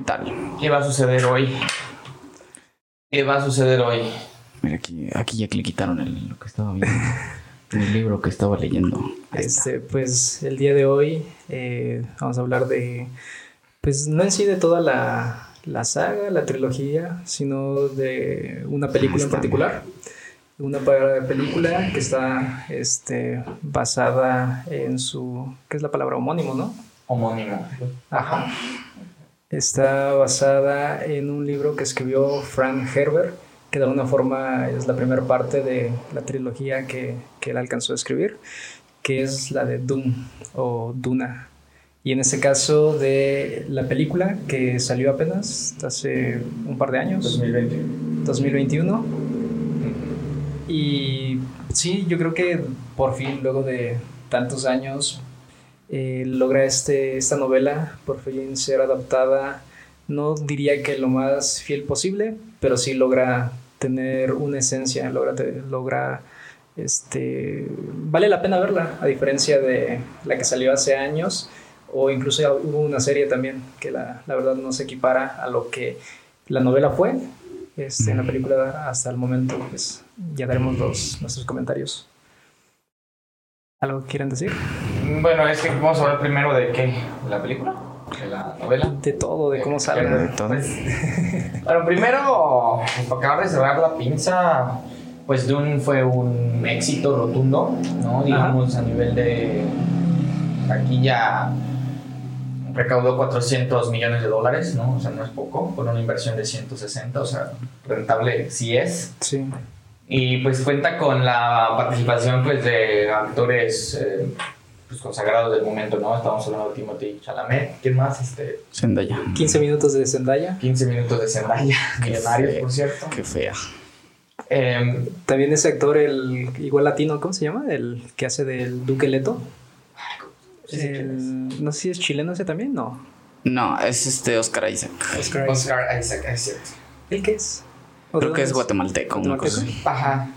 ¿Qué tal? ¿Qué va a suceder hoy? ¿Qué va a suceder hoy? Mira, aquí, aquí ya que le quitaron el, lo que estaba viendo. el libro que estaba leyendo. Este, pues el día de hoy eh, vamos a hablar de, pues no en sí de toda la, la saga, la trilogía, sino de una película en particular. Una película que está este, basada en su, ¿qué es la palabra? Homónimo, ¿no? Homónimo. Ajá. Está basada en un libro que escribió Frank Herbert, que de alguna forma es la primera parte de la trilogía que, que él alcanzó a escribir, que es la de Dune o Duna. Y en este caso de la película que salió apenas hace un par de años, 2020. 2021. Y sí, yo creo que por fin, luego de tantos años, eh, logra este, esta novela por fin ser adaptada. No diría que lo más fiel posible, pero sí logra tener una esencia, logra, logra este, vale la pena verla, a diferencia de la que salió hace años, o incluso hubo una serie también que la, la verdad no se equipara a lo que la novela fue. Este, En la película hasta el momento, pues ya daremos los, nuestros comentarios. ¿Algo quieren decir? Bueno, es que vamos a hablar primero de qué? ¿De la película? ¿De la novela? De todo, de cómo salga. de todo. Pues, bueno, primero, para acabar de cerrar la pinza, pues Dune fue un éxito rotundo, ¿no? Digamos, a nivel de. Aquí ya recaudó 400 millones de dólares, ¿no? O sea, no es poco, con una inversión de 160, o sea, rentable sí es. Sí. Y pues cuenta con la participación pues de actores eh, pues, consagrados del momento, ¿no? Estamos hablando de Timothy Chalamet. ¿Quién más? Este, Zendaya. 15 minutos de Zendaya. 15 minutos de Zendaya, millonarios, por cierto. Qué fea. Eh, También ese actor, el igual latino, ¿cómo se llama? El que hace del Duque Leto. sí El- no sé si es chileno ese también, no. No, es este Oscar Isaac. Oscar. Isaac. Oscar Isaac, es cierto. ¿El qué es? Creo que es guatemalteco. guatemalteco, una cosa así. Ajá.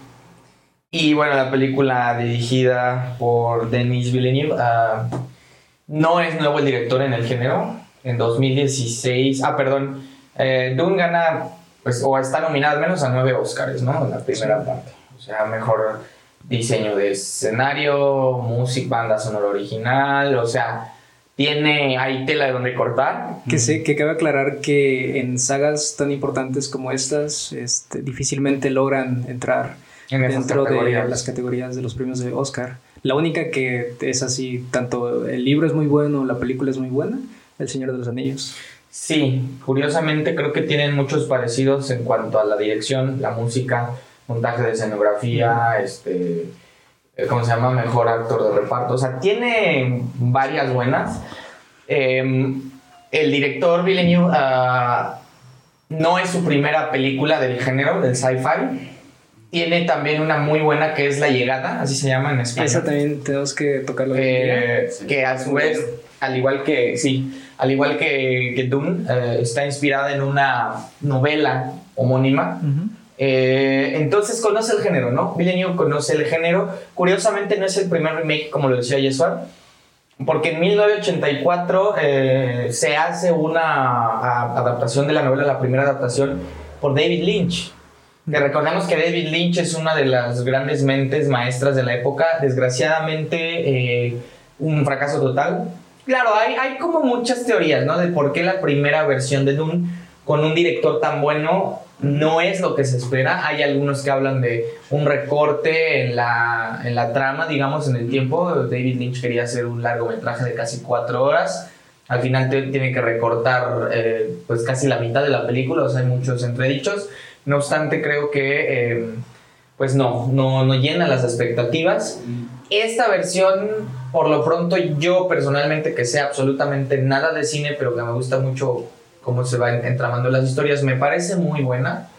Y bueno, la película dirigida por Denis Villeneuve ah, no es nuevo el director en el género. En 2016, ah, perdón, eh, Dune gana, pues, o está nominada al menos a nueve Oscars, ¿no? En la primera parte. O sea, mejor diseño de escenario, música, banda sonora original, o sea, tiene ahí tela de donde cortar. Que sé, que cabe aclarar que en sagas tan importantes como estas, este, difícilmente logran entrar Dentro de categorías. las categorías de los premios de Oscar. La única que es así, tanto el libro es muy bueno, la película es muy buena, El Señor de los Anillos. Sí, curiosamente creo que tienen muchos parecidos en cuanto a la dirección, la música, montaje de escenografía, este, eh, ¿cómo se llama? Mejor actor de reparto. O sea, tiene varias buenas. Eh, el director Villeneuve ah, no es su primera película del género, del sci-fi. Tiene también una muy buena que es La Llegada, así se llama en español. Esa también tenemos que tocarlo. Eh, que a su vez, al igual que, sí, al igual que, que Dune, eh, está inspirada en una novela homónima. Eh, entonces conoce el género, ¿no? Villeneuve conoce el género. Curiosamente no es el primer remake, como lo decía Yesuar, porque en 1984 eh, se hace una a- adaptación de la novela, la primera adaptación, por David Lynch. Que recordemos que David Lynch es una de las grandes mentes maestras de la época. Desgraciadamente, eh, un fracaso total. Claro, hay, hay como muchas teorías, ¿no? De por qué la primera versión de Dune con un director tan bueno no es lo que se espera. Hay algunos que hablan de un recorte en la, en la trama, digamos, en el tiempo. David Lynch quería hacer un largometraje de casi cuatro horas. Al final tiene que recortar eh, pues casi la mitad de la película, o sea, hay muchos entredichos. No obstante, creo que eh, pues no, no, no llena las expectativas. Esta versión, por lo pronto, yo personalmente que sé absolutamente nada de cine, pero que me gusta mucho cómo se van entramando las historias, me parece muy buena.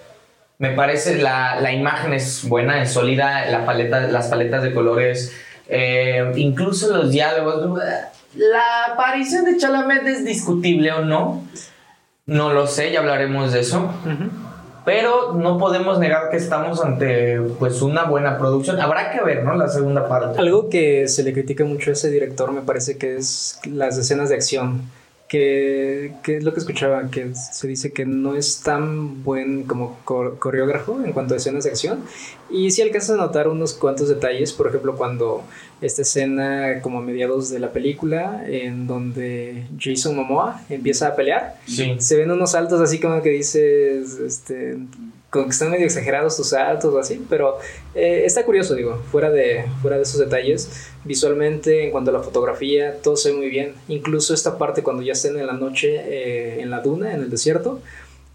Me parece la, la imagen es buena, es sólida, la paleta, las paletas de colores, eh, incluso los diálogos. La aparición de Chalamet es discutible o no. No lo sé, ya hablaremos de eso. Pero no podemos negar que estamos ante pues una buena producción. Habrá que ver, ¿no? La segunda parte. Algo que se le critica mucho a ese director me parece que es las escenas de acción, que que, es lo que escuchaba, que se dice que no es tan buen como co- coreógrafo en cuanto a escenas de acción. Y sí alcanzas a notar unos cuantos detalles, por ejemplo, cuando esta escena como a mediados de la película, en donde Jason Momoa empieza a pelear, Sí. se ven unos saltos así como que dices, este, como que están medio exagerados tus saltos o así, pero eh, está curioso, digo, fuera de, fuera de esos detalles, visualmente, en cuanto a la fotografía, todo se ve muy bien, incluso esta parte cuando ya estén en la noche eh, en la duna, en el desierto,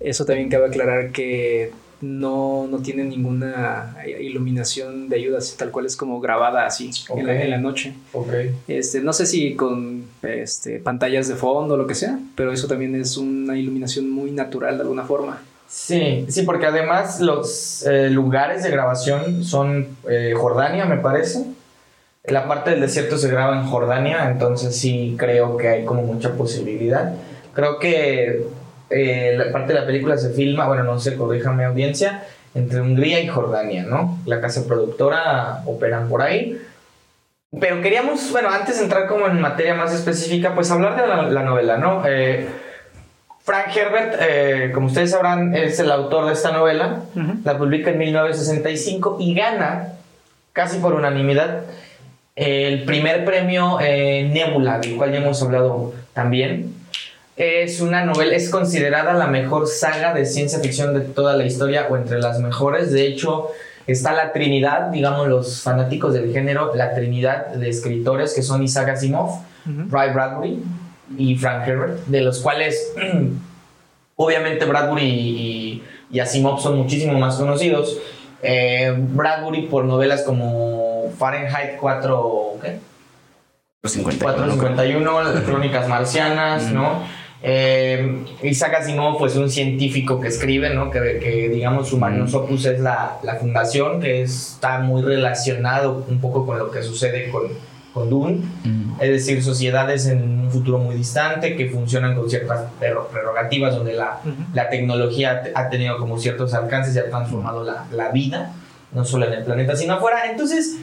eso también cabe aclarar que no, no tiene ninguna iluminación de ayuda, así, tal cual es como grabada así en, la, en la noche. Ok. Este, no sé si con este, pantallas de fondo o lo que sea, pero eso también es una iluminación muy natural de alguna forma. Sí, sí, porque además los eh, lugares de grabación son eh, Jordania, me parece. La parte del desierto se graba en Jordania, entonces sí creo que hay como mucha posibilidad. Creo que eh, la parte de la película se filma, bueno, no sé, corríjame audiencia, entre Hungría y Jordania, ¿no? La casa productora operan por ahí. Pero queríamos, bueno, antes de entrar como en materia más específica, pues hablar de la, la novela, ¿no? Eh, Frank Herbert, eh, como ustedes sabrán, es el autor de esta novela. La publica en 1965 y gana, casi por unanimidad, el primer premio eh, Nebula, del cual ya hemos hablado también. Es una novela, es considerada la mejor saga de ciencia ficción de toda la historia o entre las mejores. De hecho, está la trinidad, digamos los fanáticos del género, la trinidad de escritores que son Isaac Asimov, Ray Bradbury y Frank Herbert, de los cuales obviamente Bradbury y, y Asimov son muchísimo más conocidos. Eh, Bradbury por novelas como Fahrenheit 4, ¿qué? 451, las Crónicas Marcianas, ¿no? Eh, Isaac Asimov, pues un científico que escribe, ¿no? Que, que digamos su magnus opus es la, la fundación, que está muy relacionado un poco con lo que sucede con, con Dune, es decir, sociedades en un futuro muy distante que funcionan con ciertas prerrogativas donde la, la tecnología te- ha tenido como ciertos alcances y ha transformado la, la vida, no solo en el planeta, sino afuera. Entonces,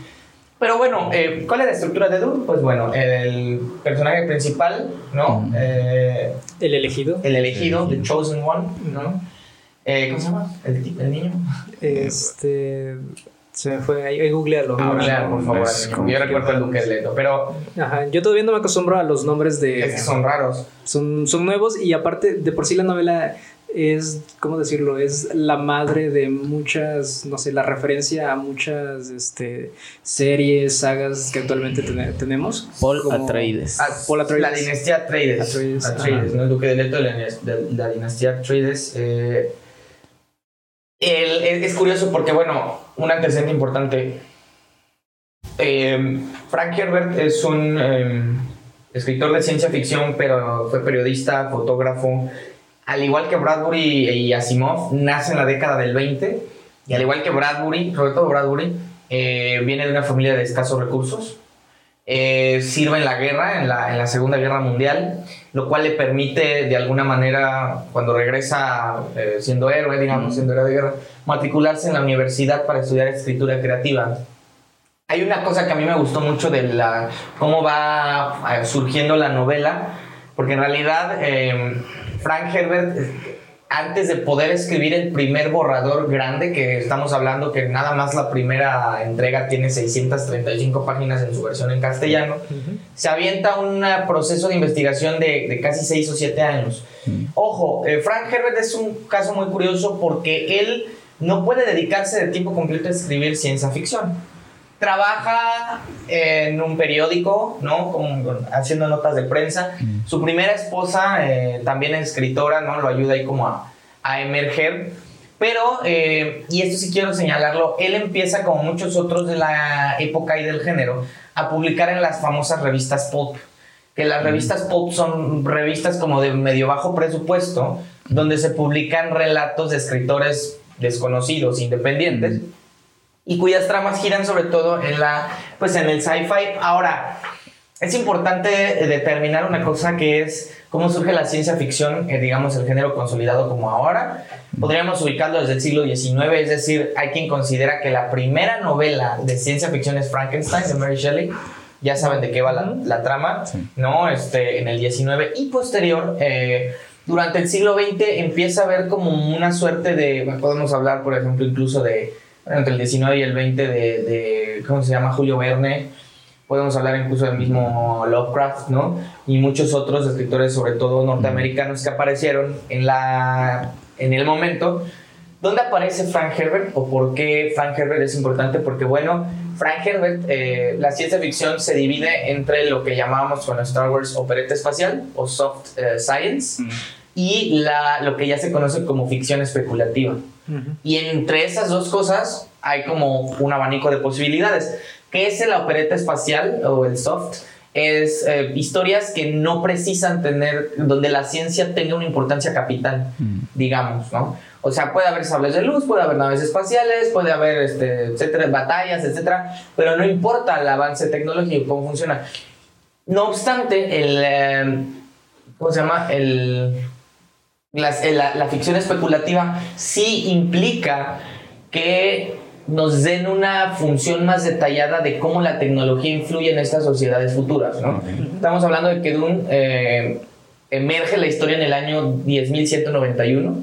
pero bueno, eh, ¿cuál es la estructura de Dune? Pues bueno, el personaje principal, ¿no? Eh, El elegido. el elegido, El The Chosen One, ¿no? Eh, ¿Cómo se llama? ¿El, ti- el niño? Este. Se me fue. Ahí, ahí googlealo. Ah, Ahora. claro, por favor. Yo que- recuerdo el Duque de Leto, pero Ajá, yo todavía no me acostumbro a los nombres de. es que son raros. son, son nuevos y aparte, de por sí la novela es, ¿cómo decirlo? Es la madre de muchas, no sé, la referencia a muchas este, series, sagas que actualmente tene- tenemos. Paul como- Atreides. Ah, Paul Atreides. La dinastía Atreides. Atreides, Atreides. ¿no? El Duque de Leto de la, de la dinastía Atreides. eh, el- es, es curioso porque, bueno, un antecedente importante. Eh, Frank Herbert es un eh, escritor de ciencia ficción, pero fue periodista, fotógrafo. Al igual que Bradbury y Asimov, nace en la década del 20. Y al igual que Bradbury, sobre todo Bradbury, eh, viene de una familia de escasos recursos. Eh, sirve en la guerra, en la, en la Segunda Guerra Mundial, lo cual le permite de alguna manera, cuando regresa eh, siendo héroe, digamos, siendo héroe de guerra, matricularse en la universidad para estudiar escritura creativa. Hay una cosa que a mí me gustó mucho de la, cómo va eh, surgiendo la novela, porque en realidad eh, Frank Herbert, eh, antes de poder escribir el primer borrador grande, que estamos hablando que nada más la primera entrega tiene 635 páginas en su versión en castellano, Ujú. se avienta un proceso de investigación de, de casi 6 o 7 años. Ojo, eh, Frank Herbert es un caso muy curioso porque él no puede dedicarse de tiempo completo a escribir ciencia ficción. Trabaja en un periódico, ¿no? Como haciendo notas de prensa. Su primera esposa, eh, también es escritora, ¿no? Lo ayuda ahí como a, a emerger. Pero, eh, y esto sí quiero señalarlo, él empieza como muchos otros de la época y del género a publicar en las famosas revistas pulp. Que las revistas pulp son revistas como de medio bajo presupuesto, donde se publican relatos de escritores desconocidos, independientes, y cuyas tramas giran sobre todo en la, pues en el sci-fi. Ahora, es importante determinar una cosa que es cómo surge la ciencia ficción, eh, digamos el género consolidado como ahora. Podríamos ubicarlo desde el siglo XIX, es decir, hay quien considera que la primera novela de ciencia ficción es Frankenstein de Mary Shelley, ya saben de qué va la, la trama. ¿no? Este, en el 19 y posterior, eh, durante el siglo XX empieza a haber como una suerte de, podemos hablar, por ejemplo, incluso de, entre el 19 y el 20 de, de ¿cómo se llama? Julio Verne, podemos hablar incluso del mismo Lovecraft, ¿no? Y muchos otros escritores, sobre todo norteamericanos, que aparecieron en, la, en el momento. ¿Dónde aparece Frank Herbert o por qué Frank Herbert es importante? Porque, bueno, Frank Herbert, eh, la ciencia ficción se divide entre lo que llamábamos con Star Wars opereta espacial o soft eh, science y la, lo que ya se conoce como ficción especulativa. Y entre esas dos cosas hay como un abanico de posibilidades. ¿Qué es la opereta espacial o el soft? Es eh, historias que no precisan tener, donde la ciencia tenga una importancia capital, Mm. digamos, ¿no? O sea, puede haber sables de luz, puede haber naves espaciales, puede haber, este, etcétera, batallas, etcétera, pero no importa el avance tecnológico, cómo funciona. No obstante, el, eh, ¿cómo se llama? El, eh, la, la ficción especulativa sí implica que nos den una función más detallada de cómo la tecnología influye en estas sociedades futuras, ¿no? Estamos hablando de que Dune eh, emerge la historia en el año 10.191.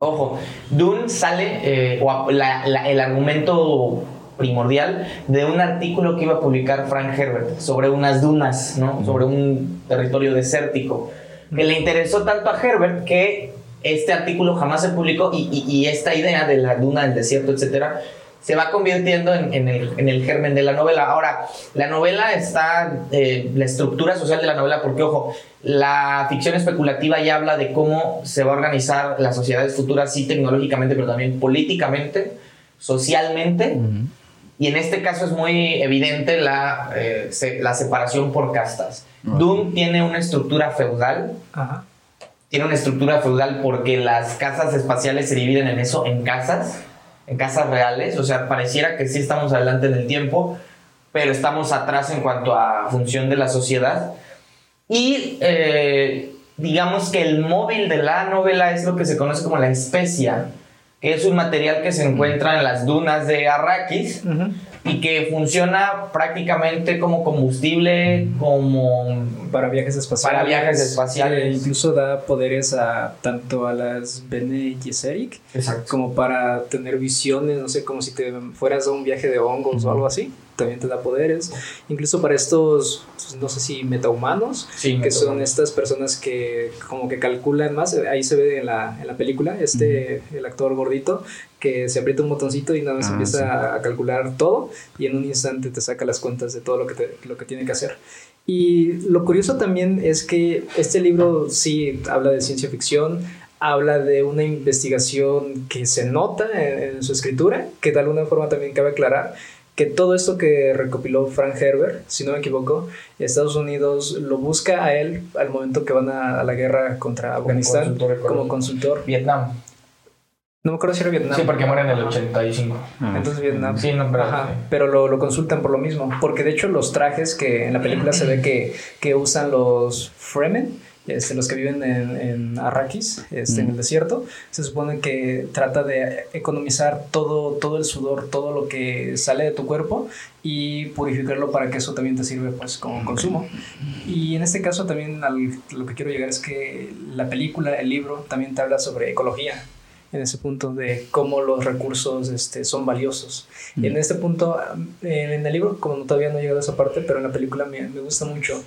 Ojo, Dune sale, eh, o la- el argumento primordial de un artículo que iba a publicar Frank Herbert sobre unas dunas, ¿no? Sobre un territorio desértico. Que le interesó tanto a Herbert que este artículo jamás se publicó y, y- y esta idea de la duna del desierto, etcétera, se va convirtiendo en, en el, en el germen de la novela. Ahora, la novela está, eh, la estructura social de la novela, porque ojo, la ficción especulativa ya habla de cómo se va a organizar las sociedades futuras, sí tecnológicamente, pero también políticamente, socialmente. Y en este caso es muy evidente la, eh, se- la separación por castas. Dune tiene una estructura feudal, Ajá. tiene una estructura feudal porque las casas espaciales se dividen en eso, en casas, en casas reales, o sea, pareciera que sí estamos adelante en el tiempo, pero estamos atrás en cuanto a función de la sociedad. Y eh, digamos que el móvil de la novela es lo que se conoce como la especia, que es un material que se encuentra en las dunas de Arrakis. Y que funciona prácticamente como combustible, como Para viajes espaciales. Para viajes espaciales. Eh, incluso da poderes a tanto a las Bene Gesserit como para tener visiones, no sé, como si te fueras a un viaje de hongos o algo así. También te da poderes. Incluso para estos, pues, no sé si metahumanos, Sí, que son estas personas que como que calculan más. Ahí se ve en la, en la película, este, el actor gordito, que se aprieta un botoncito y nada más Ah, empieza sí. a, a calcular todo y en un instante te saca las cuentas de todo lo que, te- lo que tiene que hacer. Y lo curioso también es que este libro sí habla de ciencia ficción, habla de una investigación que se nota en, en su escritura, que de alguna forma también cabe aclarar que todo esto que recopiló Frank Herbert, si no me equivoco, Estados Unidos lo busca a él al momento que van a, a la guerra contra Afganistán consultor como consultor. Vietnam. No me acuerdo si era Vietnam. Sí, porque muere en el Ajá. 85. Ah. Entonces Vietnam. Sí, no, pero- Ajá, pero lo, lo consultan por lo mismo. Porque de hecho los trajes que en la película se ve que, que usan los Fremen, este, los que viven en, en Arrakis, este, en el Mm. desierto, se supone que trata de economizar todo, todo el sudor, todo lo que sale de tu cuerpo y purificarlo para que eso también te sirve pues como consumo. Y en este caso también al- lo que quiero llegar es que la película, el libro, también te habla sobre ecología en ese punto de cómo los recursos este, son valiosos. Y en este punto, en el libro, como todavía no he llegado a esa parte, pero en la película me, me gusta mucho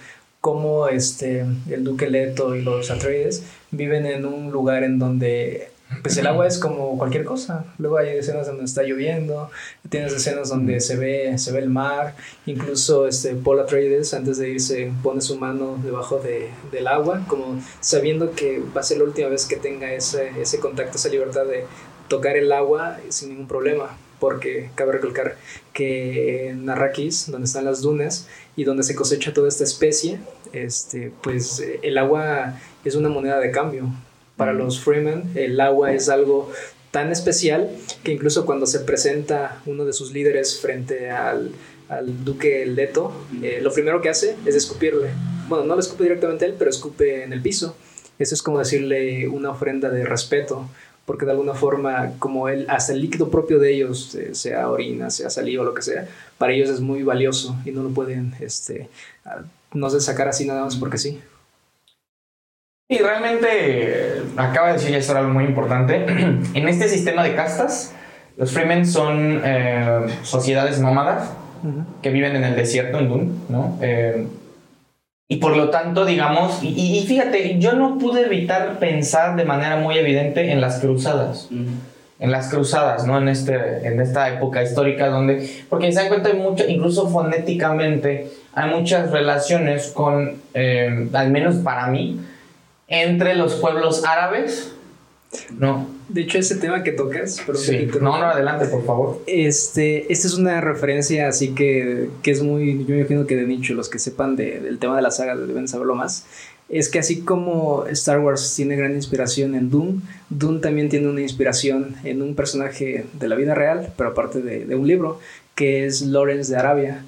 cómo este, el duque Leto y los Atreides viven en un lugar en donde pues el agua es como cualquier cosa. Luego hay escenas donde está lloviendo, tienes escenas donde se ve, se ve el mar, incluso este, Paul Atreides antes de irse pone su mano debajo de, del agua, como sabiendo que va a ser la última vez que tenga ese, ese contacto, esa libertad de tocar el agua sin ningún problema. Porque cabe recalcar que en Arrakis, donde están las dunas y donde se cosecha toda esta especie, este, pues eh, el agua es una moneda de cambio. Para los Freeman, el agua es algo tan especial que incluso cuando se presenta uno de sus líderes frente al, al duque Leto, eh, lo primero que hace es escupirle. Bueno, no le escupe directamente a él, pero escupe en el piso. Eso es como decirle una ofrenda de respeto, porque de alguna forma, como el, hasta el líquido propio de ellos, eh, sea orina, sea saliva o lo que sea, para ellos es muy valioso y no lo pueden, este, ah, no sé, sacar así nada más porque sí. Y realmente eh, acaba de decir esto algo muy importante. en este sistema de castas, los Freemen son eh, sociedades nómadas que viven en el desierto, en Dune, ¿no? Eh, y por lo tanto, digamos, y, y, fíjate, yo no pude evitar pensar de manera muy evidente en las cruzadas. En las cruzadas, ¿no? En, este, en esta época histórica donde, porque se dan cuenta hay mucho, incluso fonéticamente, hay muchas relaciones con, al menos para mí, entre los pueblos árabes, ¿no? De hecho, ese tema que tocas, pero sí. no, no, adelante, por favor. Este, esta es una referencia así que, que es muy, yo me imagino que de nicho, los que sepan de, del tema de la saga deben saberlo más. Es que así como Star Wars tiene gran inspiración en Doom, Doom también tiene una inspiración en un personaje de la vida real, pero aparte de, de un libro, que es Lawrence de Arabia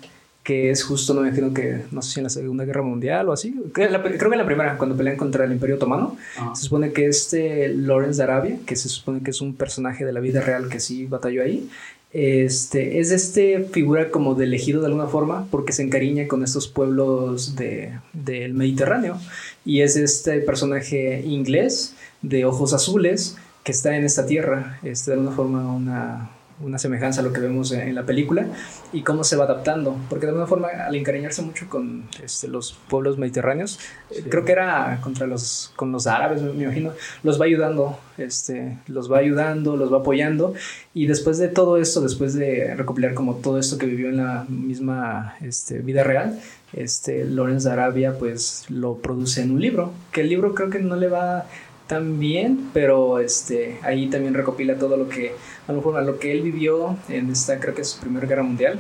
que es justo, no me imagino que, no sé si en la Segunda Guerra Mundial o así, creo que en la primera, cuando pelean contra el Imperio Otomano, se supone que este Lawrence de Arabia, que se supone que es un personaje de la vida real que sí batalló ahí, este, es este figura como de elegido de alguna forma porque se encariña con estos pueblos de, del Mediterráneo. Y es este personaje inglés de ojos azules que está en esta tierra, este, de alguna forma una, una semejanza a lo que vemos en, la película y cómo se va adaptando, porque de alguna forma al encariñarse mucho con este, los pueblos mediterráneos, eh, creo que era contra los, con los árabes, me, imagino, los va ayudando, este, los va ayudando, los va apoyando y después de todo esto, después de recopilar como todo esto que vivió en la misma este, vida real, este, Lorenz de Arabia pues lo produce en un libro, que el libro creo que no le va también, pero este, ahí también recopila todo lo que, a lo mejor, lo que él vivió en esta, creo que es su Primera Guerra Mundial.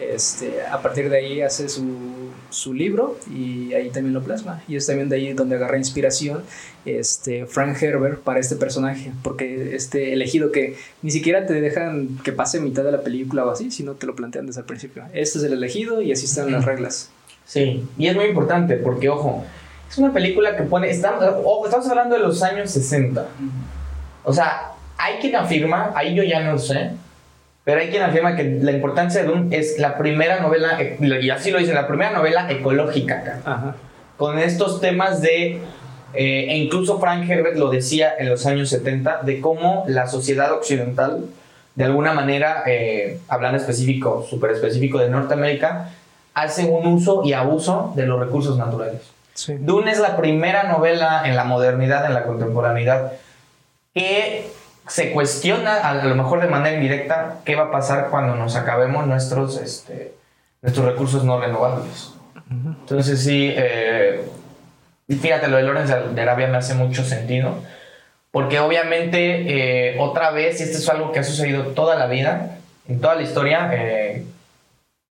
Este, a partir de ahí hace su, su, libro y ahí también lo plasma. Y es también de ahí donde agarra inspiración este, Frank Herbert para este personaje, porque este elegido que ni siquiera te dejan que pase mitad de la película o así, sino te lo plantean desde el principio. Este es el elegido y así están las reglas. Sí, y es muy importante porque, ojo, es una película que pone. Estamos, estamos hablando de los años 60. O sea, hay quien afirma, ahí yo ya no sé, pero hay quien afirma que la importancia de Dune es la primera novela, y así lo dicen, la primera novela ecológica acá. Con estos temas de. Eh, e incluso Frank Herbert lo decía en los años 70, de cómo la sociedad occidental, de alguna manera, eh, hablando específico, súper específico de Norteamérica, hace un uso y abuso de los recursos naturales. Dune es la primera novela en la modernidad, en la contemporaneidad, que se cuestiona, a lo mejor de manera indirecta, qué va a pasar cuando nos acabemos nuestros, este, nuestros recursos no renovables. Entonces sí, eh, fíjate, lo de Lorenz de Arabia me hace mucho sentido, porque obviamente, eh, otra vez, y esto es algo que ha sucedido toda la vida, en toda la historia, eh,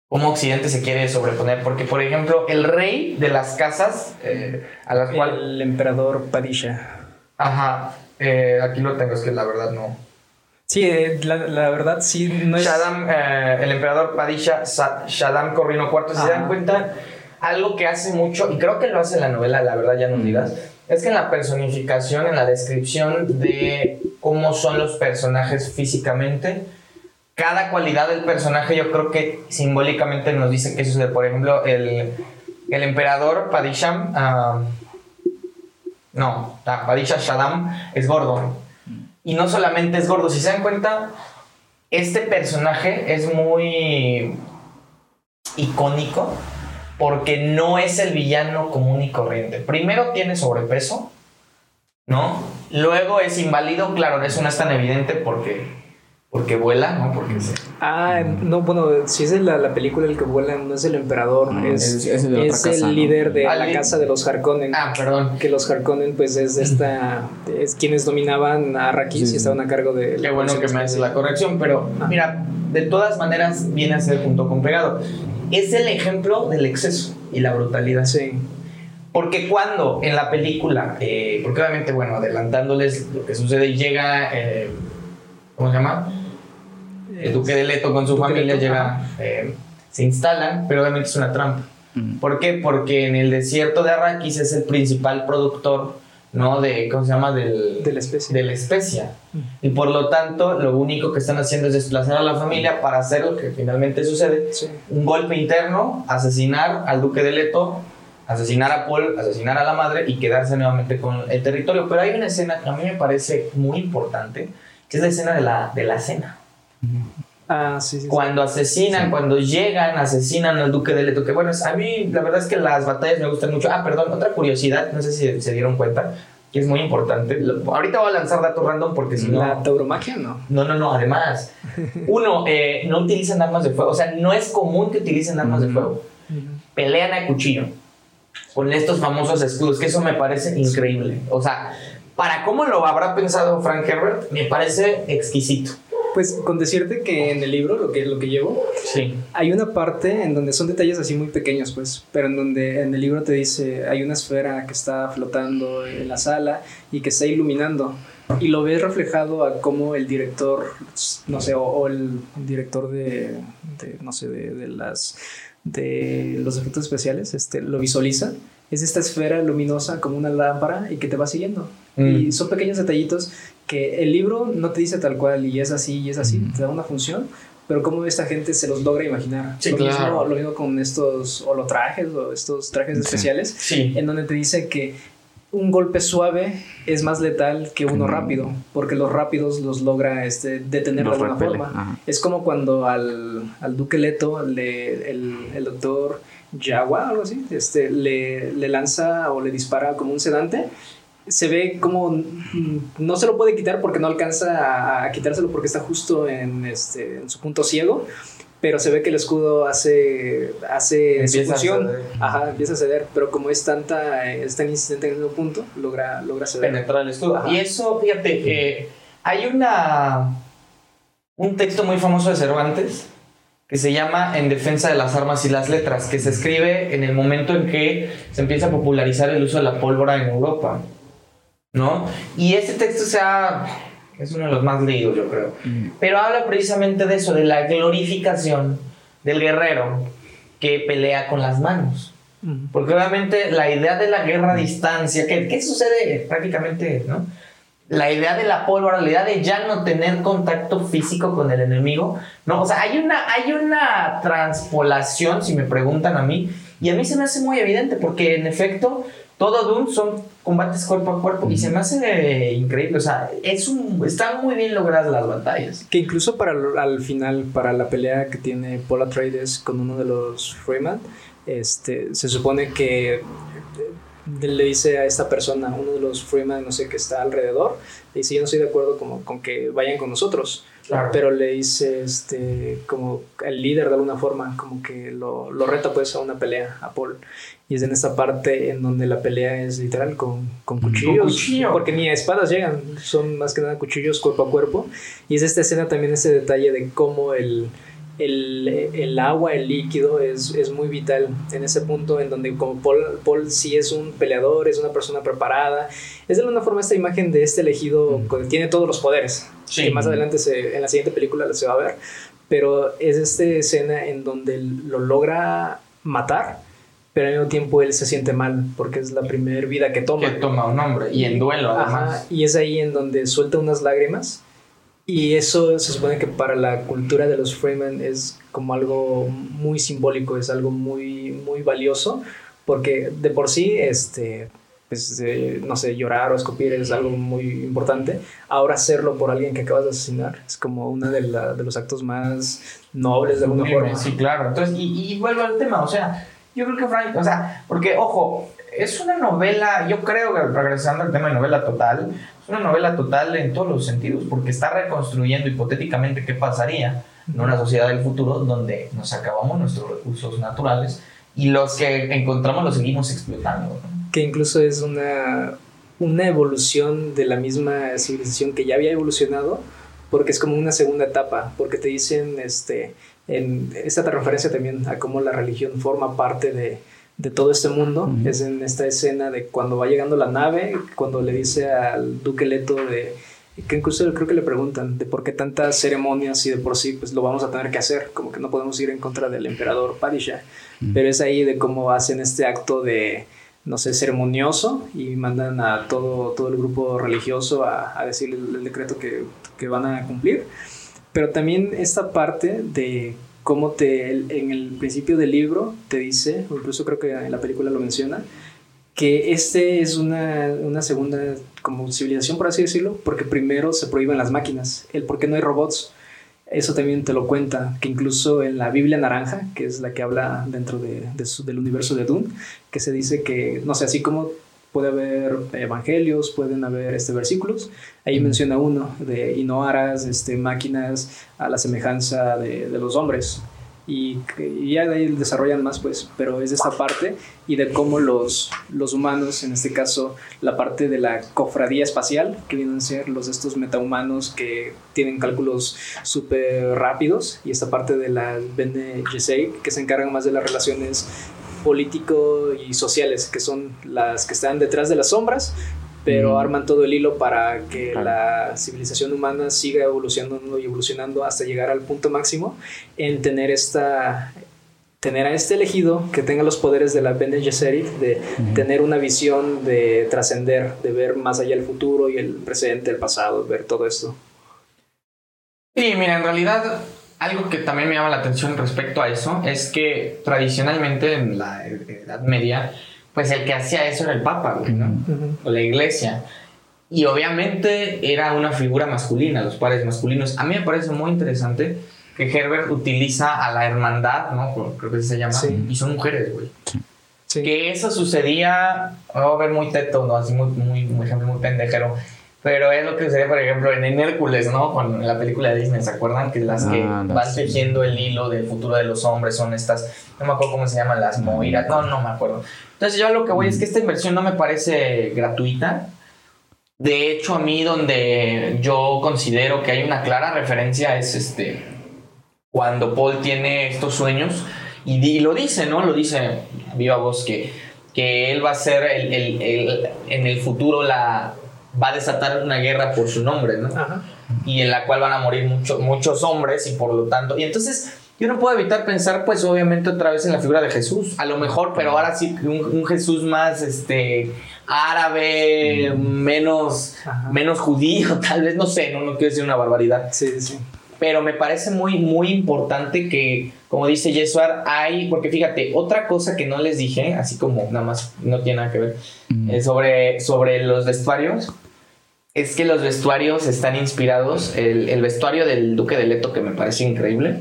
cómo Occidente se quiere sobreponer. Porque, por ejemplo, el rey de las casas eh, a las cuales... El emperador Padisha. Ajá, eh, aquí lo tengo, es que la verdad no. Sí, eh, la, verdad sí no es... el emperador Padisha, Shaddam Corrino IV, si se dan cuenta, algo que hace mucho, y creo que lo hace en la novela, la verdad ya no digas, es que en la personificación, en la descripción de cómo son los personajes físicamente, cada cualidad del personaje yo creo que simbólicamente nos dice que sucede. Por ejemplo, el, el emperador Padisham, uh, no, Padisha Shaddam es gordo. Y no solamente es gordo, si se dan cuenta, este personaje es muy icónico porque no es el villano común y corriente. Primero tiene sobrepeso, ¿no? Luego es inválido, claro, eso no es tan evidente porque porque vuela, ¿no? Porque se... Ah, no, bueno, si es la, la película el que vuela, no es el emperador, es, es, el líder de la casa de los Harkonnen. Ah, perdón. Que los Harkonnen, pues, es esta. Es quienes dominaban a Arrakis y estaban a cargo de. Qué bueno que me haces la corrección, pero ah. mira, de todas maneras viene a ser junto con pegado. Es el ejemplo del exceso y la brutalidad. Sí. Porque cuando en la película, eh, porque obviamente, bueno, adelantándoles lo que sucede, llega. Eh, ¿Cómo se llama? El duque de Leto con su familia llega, eh, se instalan, pero obviamente es una trampa. ¿Por qué? Porque en el desierto de Arrakis es el principal productor ¿no? De, ¿cómo se llama? Del, De la especie. de la especia. Y por lo tanto, lo único que están haciendo es desplazar a la familia para hacer lo que finalmente sucede. Sí. Un golpe interno, asesinar al duque de Leto, asesinar a Paul, asesinar a la madre y quedarse nuevamente con el territorio. Pero hay una escena que a mí me parece muy importante, que es la escena de la, de la cena. Ah, sí, sí. sí. Cuando asesinan, Sí. cuando llegan, asesinan al duque de Leto. Que bueno, a mí la verdad es que las batallas me gustan mucho. Ah, perdón, otra curiosidad, no sé si se dieron cuenta, que es muy importante. Lo- ahorita voy a lanzar datos random porque si no... La tauromaquia, no. No, no, no, además. Uno, eh, no utilizan armas de fuego. O sea, no es común que utilicen armas de fuego. Pelean a cuchillo. Con estos famosos escudos, que eso me parece increíble. O sea, para cómo lo habrá pensado Frank Herbert, me parece exquisito. Pues con decirte que en el libro, lo que, lo que llevo, Sí. hay una parte en donde son detalles así muy pequeños, pues, pero en donde en el libro te dice, hay una esfera que está flotando en la sala y que está iluminando. Y lo ves reflejado a cómo el director, no sé, o, o el director de, de, no sé, de, de las de los efectos especiales, este, lo visualiza. Es esta esfera luminosa como una lámpara y que te va siguiendo. Mm. Y son pequeños detallitos que el libro no te dice tal cual y es así y es así, Mm. te da una función, pero cómo esta gente se los logra imaginar. Sí, lo, claro. mismo, lo mismo con estos holotrajes o estos trajes Sí. especiales, Sí. en donde te dice que un golpe suave es más letal que uno Mm. rápido, porque los rápidos los logra este, detener Los de alguna repele, forma. ajá. Es como cuando al, al Duque Leto, le, el, el doctor Yawa, algo así, este, le, le lanza o le dispara como un sedante. Se ve como mm, no se lo puede quitar porque no alcanza a, a quitárselo porque está justo en, este, en su punto ciego. Pero se ve que el escudo hace, hace su Empieza a función. ceder. Ajá, empieza a ceder. Pero como es tanta, es tan insistente en el punto, logra, logra ceder. penetrar el escudo. Ajá. Y eso, fíjate, eh, hay una un texto muy famoso de Cervantes que se llama En defensa de las armas y las letras, que se escribe en el momento en que se empieza a popularizar el uso de la pólvora en Europa, ¿no? Y este texto se ha, es uno de los más leídos, yo creo. Mm. Pero habla precisamente de eso, de la glorificación del guerrero que pelea con las manos. Ujú. Porque obviamente la idea de la guerra a distancia, ¿qué, qué sucede prácticamente, no? La idea de la pólvora, la idea de ya no tener contacto físico con el enemigo, ¿no? O sea, hay una, hay una transpolación, si me preguntan a mí, y a mí se me hace muy evidente, porque en efecto, todo Doom son combates cuerpo a cuerpo, y se me hace increíble, o sea, es un, están muy bien logradas las batallas. Que incluso para al final, para la pelea que tiene Paul Atreides con uno de los Freeman, este, se supone que eh, le dice a esta persona, uno de los Freeman, no sé, que está alrededor, le dice, yo no estoy de acuerdo como, con que vayan con nosotros. Claro. Pero le dice, este, como el líder de alguna forma, como que lo, lo reta pues a una pelea a Paul. Y es en esta parte en donde la pelea es literal con, con cuchillos. cuchillo. Porque ni a espadas llegan, son más que nada cuchillos cuerpo a cuerpo. Y es esta escena también ese detalle de cómo el, el, el agua, el líquido, es, es muy vital en ese punto en donde como Paul, Paul sí es un peleador, es una persona preparada. Es de alguna forma esta imagen de este elegido que tiene todos los poderes. Sí. Que más adelante se- en la siguiente película se va a ver. Pero es esta escena en donde lo logra matar, pero al mismo tiempo él se siente mal porque es la primera vida que toma. Que toma un hombre, y en duelo además. Ajá, y es ahí en donde suelta unas lágrimas. Y eso se supone que para la cultura de los Freeman es como algo muy simbólico, es algo muy, muy valioso, porque de por sí, este, pues, eh, no sé, llorar o escupir es algo muy importante. Ahora hacerlo por alguien que acabas de asesinar es como uno de, los actos más nobles de alguna forma. Sí, claro. Entonces, y, y vuelvo al tema, o sea, yo creo que Frank, o sea, porque, ojo, es una novela, yo creo que regresando al tema de novela total, es una novela total en todos los sentidos, porque está reconstruyendo hipotéticamente qué pasaría en una sociedad del futuro donde nos acabamos nuestros recursos naturales y los que encontramos los seguimos explotando. ¿no? que incluso es una, una evolución de la misma civilización que ya había evolucionado, porque es como una segunda etapa, porque te dicen, este, en esta referencia también a cómo la religión forma parte de, de todo este mundo, es en esta escena de cuando va llegando la nave, cuando le dice al duque Leto de que incluso creo que le preguntan de por qué tantas ceremonias y de por sí pues lo vamos a tener que hacer, como que no podemos ir en contra del emperador Padishah, pero es ahí de cómo hacen este acto de, no sé, ceremonioso y mandan a todo, todo el grupo religioso a, a decir el, el decreto que, que, van a cumplir. Pero también esta parte de cómo te, en el principio del libro te dice, o incluso creo que en la película lo menciona, que este es una, una, segunda como civilización, por así decirlo, porque primero se prohíben las máquinas, el por qué no hay robots. Eso también te lo cuenta, que incluso en la Biblia naranja, que es la que habla dentro de, de su, del universo de Dune, que se dice que, no sé, así como puede haber evangelios, pueden haber este, versículos, ahí menciona uno de y no harás este, máquinas a la semejanza de, de los hombres, y, y, ya de ahí desarrollan más, pues, pero es de esta parte y de cómo los, los humanos, en este caso, la parte de la cofradía espacial, que vienen a ser los estos metahumanos que tienen cálculos súper rápidos, y esta parte de la Bene Gesserit, que se encargan más de las relaciones político y sociales, que son las que están detrás de las sombras, pero mm. arman todo el hilo para que claro. la civilización humana siga evolucionando y evolucionando hasta llegar al punto máximo en tener esta tener a este elegido que tenga los poderes de la Bene Gesserit, de tener una visión de trascender, de ver más allá el futuro y el presente, el pasado, ver todo esto. Sí, mira, en realidad algo que también me llama la atención respecto a eso es que tradicionalmente en la Edad Media pues el que hacía eso era el Papa, güey, ¿no? Uh -huh. O la iglesia. Y obviamente era una figura masculina, los padres masculinos. A mí me parece muy interesante que Herbert utiliza a la hermandad, ¿no? Creo que se llama. Sí. Y son mujeres, güey. Sí. Que eso sucedía, voy a ver muy teto, ¿no? Así muy, muy, muy, ejemplo, muy pendejero. Pero es lo que sucede, por ejemplo, en, en Hércules, ¿no? Con la película de Disney, ¿se acuerdan? Que las ah, que no, van sí. tejiendo el hilo del futuro de los hombres son estas, no me acuerdo cómo se llaman, las Moiras, no, no me acuerdo. Entonces yo lo que voy es que esta inversión no me parece gratuita. De hecho, a mí donde yo considero que hay una clara referencia es este cuando Paul tiene estos sueños y, y lo dice, ¿no? Lo dice viva voz que, que él va a ser el, el, el, en el futuro la va a desatar una guerra por su nombre, ¿no? Ajá. Y en la cual van a morir mucho, muchos hombres y por lo tanto... Y entonces yo no puedo evitar pensar, pues obviamente otra vez en la figura de Jesús, a lo mejor, pero ahora sí un, un Jesús más, este, árabe, menos, menos judío, tal vez, no sé, no, no quiero decir una barbaridad. Sí, sí. Pero me parece muy, muy importante que, como dice Yesuar, hay, porque fíjate, otra cosa que no les dije, así como nada más no tiene nada que ver, mm. eh, sobre, sobre los vestuarios, es que los vestuarios están inspirados, el, el vestuario del Duque de Leto, que me parece increíble,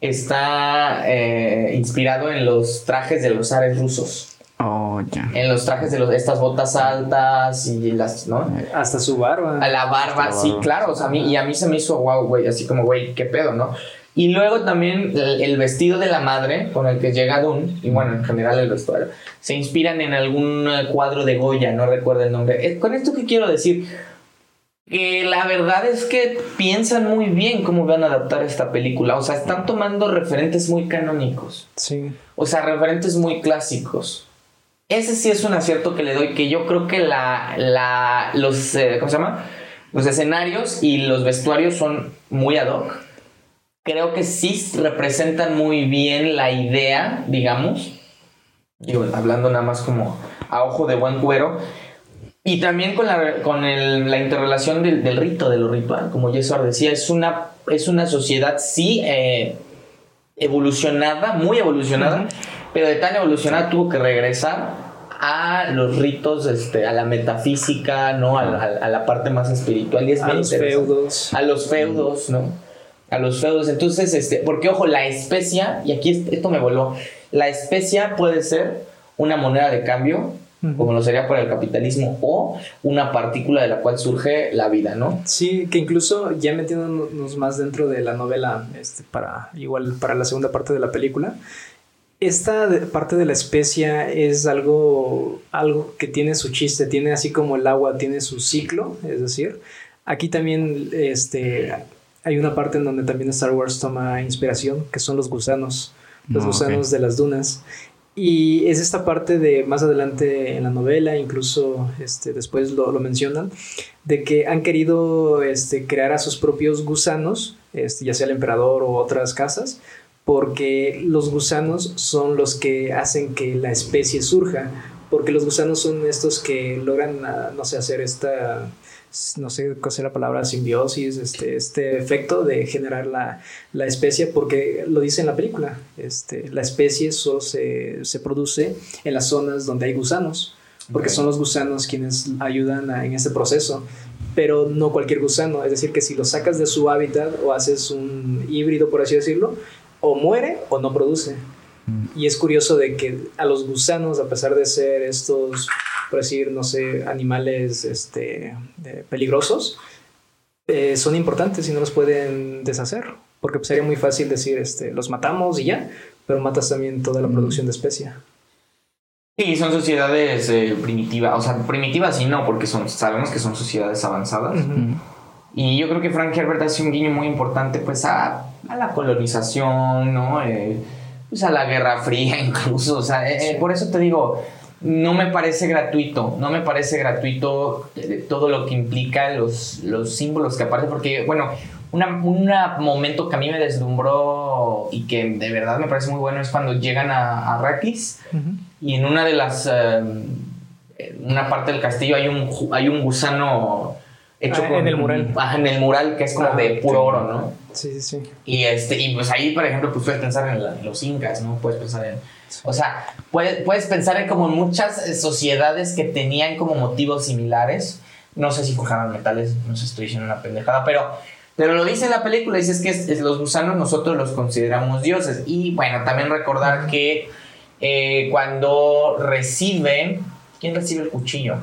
está eh, inspirado en los trajes de los zares rusos. Oh, ya. En los trajes de los, estas botas altas y las, ¿no? Hasta su barba. A la barba, la sí, claro. O sea, a mí, y a mí se me hizo wow, güey, así como, güey, qué pedo, ¿no? Y luego también el, el, vestido de la madre con el que llega Dune, y bueno, en general el vestuario, se inspiran en algún cuadro de Goya, no recuerdo el nombre. Eh, ¿Con esto qué quiero decir? Que la verdad es que piensan muy bien cómo van a adaptar esta película. O sea, están tomando referentes muy canónicos. Sí. O sea, referentes muy clásicos. Ese sí es un acierto que le doy, que yo creo que la, la, los, eh, ¿cómo se llama? Los escenarios y los vestuarios son muy ad hoc. Creo que sí representan muy bien la idea, digamos. Digo, hablando nada más como a ojo de buen cuero y también con la, con el, la interrelación del, del, rito, de lo ritual, como Jesús decía, es una, es una sociedad sí eh, evolucionada, muy evolucionada, uh -huh. pero de tan evolucionada tuvo que regresar a los ritos, este, a la metafísica, ¿no? A, a, a la parte más espiritual. Y es a los feudos. A los feudos, ¿no? A los feudos. Entonces, este, porque ojo, la especia, y aquí esto me voló, la especia puede ser una moneda de cambio como lo sería para el capitalismo, o una partícula de la cual surge la vida, ¿no? Sí, que incluso ya metiéndonos más dentro de la novela, este, para igual para la segunda parte de la película, esta parte de la especia es algo, algo que tiene su chiste, tiene así como el agua tiene su ciclo, es decir, aquí también este, hay una parte en donde también Star Wars toma inspiración, que son los gusanos, los oh, gusanos okay. de las dunas. Y es esta parte de más adelante en la novela, incluso este, después lo, lo mencionan, de que han querido este, crear a sus propios gusanos, este, ya sea el emperador o otras casas, porque los gusanos son los que hacen que la especie surja, porque los gusanos son estos que logran, ah, no sé, hacer esta, no sé cuál es la palabra, simbiosis, este, este efecto de generar la, la especie, porque lo dice en la película, este, la especie solo se, se produce en las zonas donde hay gusanos, porque son los gusanos quienes ayudan a- en este proceso, pero no cualquier gusano, es decir, que si lo sacas de su hábitat o haces un híbrido, por así decirlo, o muere o no produce. Y es curioso de que a los gusanos, a pesar de ser estos, por decir, no sé, animales este, eh, peligrosos, eh, son importantes y no los pueden deshacer. Porque pues, sería muy fácil decir, este, los matamos y ya, pero matas también toda la producción de especie. Sí, son sociedades eh, primitivas, o sea, primitivas y no, porque son, sabemos que son sociedades avanzadas. Ujú. Y yo creo que Frank Herbert hace un guiño muy importante pues a, a la colonización, ¿no? Eh, pues a la Guerra Fría incluso, o sea, eh, eh, por eso te digo, no me parece gratuito, no me parece gratuito eh, todo lo que implica los, los símbolos que aparecen, porque bueno, un momento que a mí me deslumbró y que de verdad me parece muy bueno es cuando llegan a, a Arrakis Ujú. y en una de las en una parte del castillo hay un hay un gusano hecho Ah, con- en el mural. Ajá, en el mural que es como Ah, de puro sí. oro no Sí, sí, sí. y este y pues ahí por ejemplo pues puedes pensar en la- los incas no puedes pensar en o sea puedes, puedes pensar en como muchas eh, sociedades que tenían como motivos similares. No sé si forjaban metales no sé estoy diciendo una pendejada pero pero lo dice en la película dice es que es- es los gusanos nosotros los consideramos dioses y bueno también recordar que eh, cuando recibe quién recibe el cuchillo